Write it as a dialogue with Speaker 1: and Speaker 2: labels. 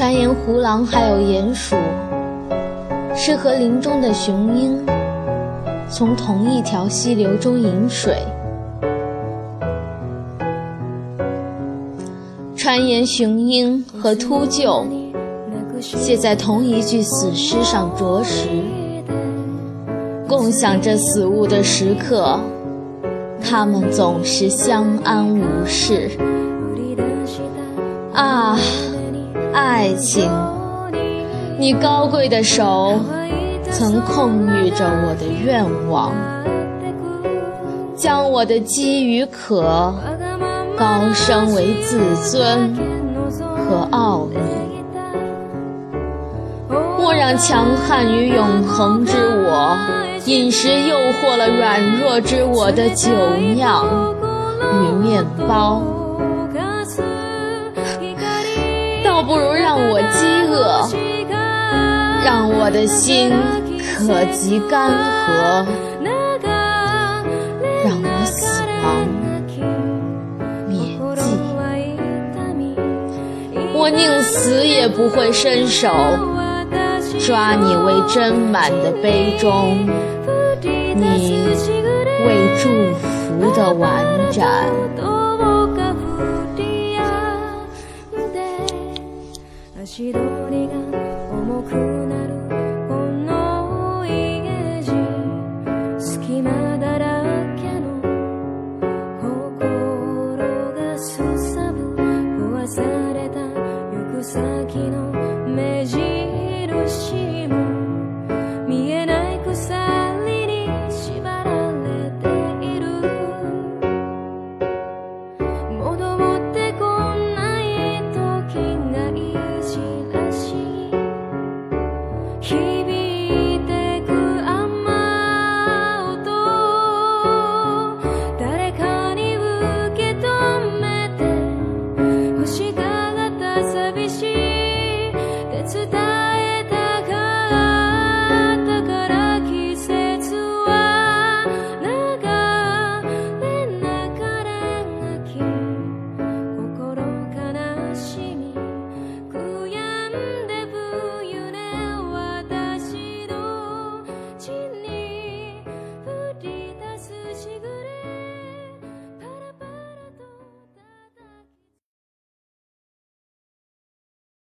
Speaker 1: 传言胡狼还有鼹鼠是和林中的雄鹰从同一条溪流中饮水。传言雄鹰和秃鹫写在同一具死尸上啄食，共享着死物的时刻，他们总是相安无事。啊，爱情，你高贵的手曾控御着我的愿望，将我的饥与渴高升为自尊和奥秘。莫让强悍与永恒之我，饮食诱惑了软弱之我的酒酿与面包。不如让我饥饿，让我的心可及干涸，让我死亡灭迹。我宁死也不会伸手抓你为斟满的杯中，你为祝福的碗盏。足取りが重くなるこの家路隙間だらけの心がすさぶ壊された行く先の目印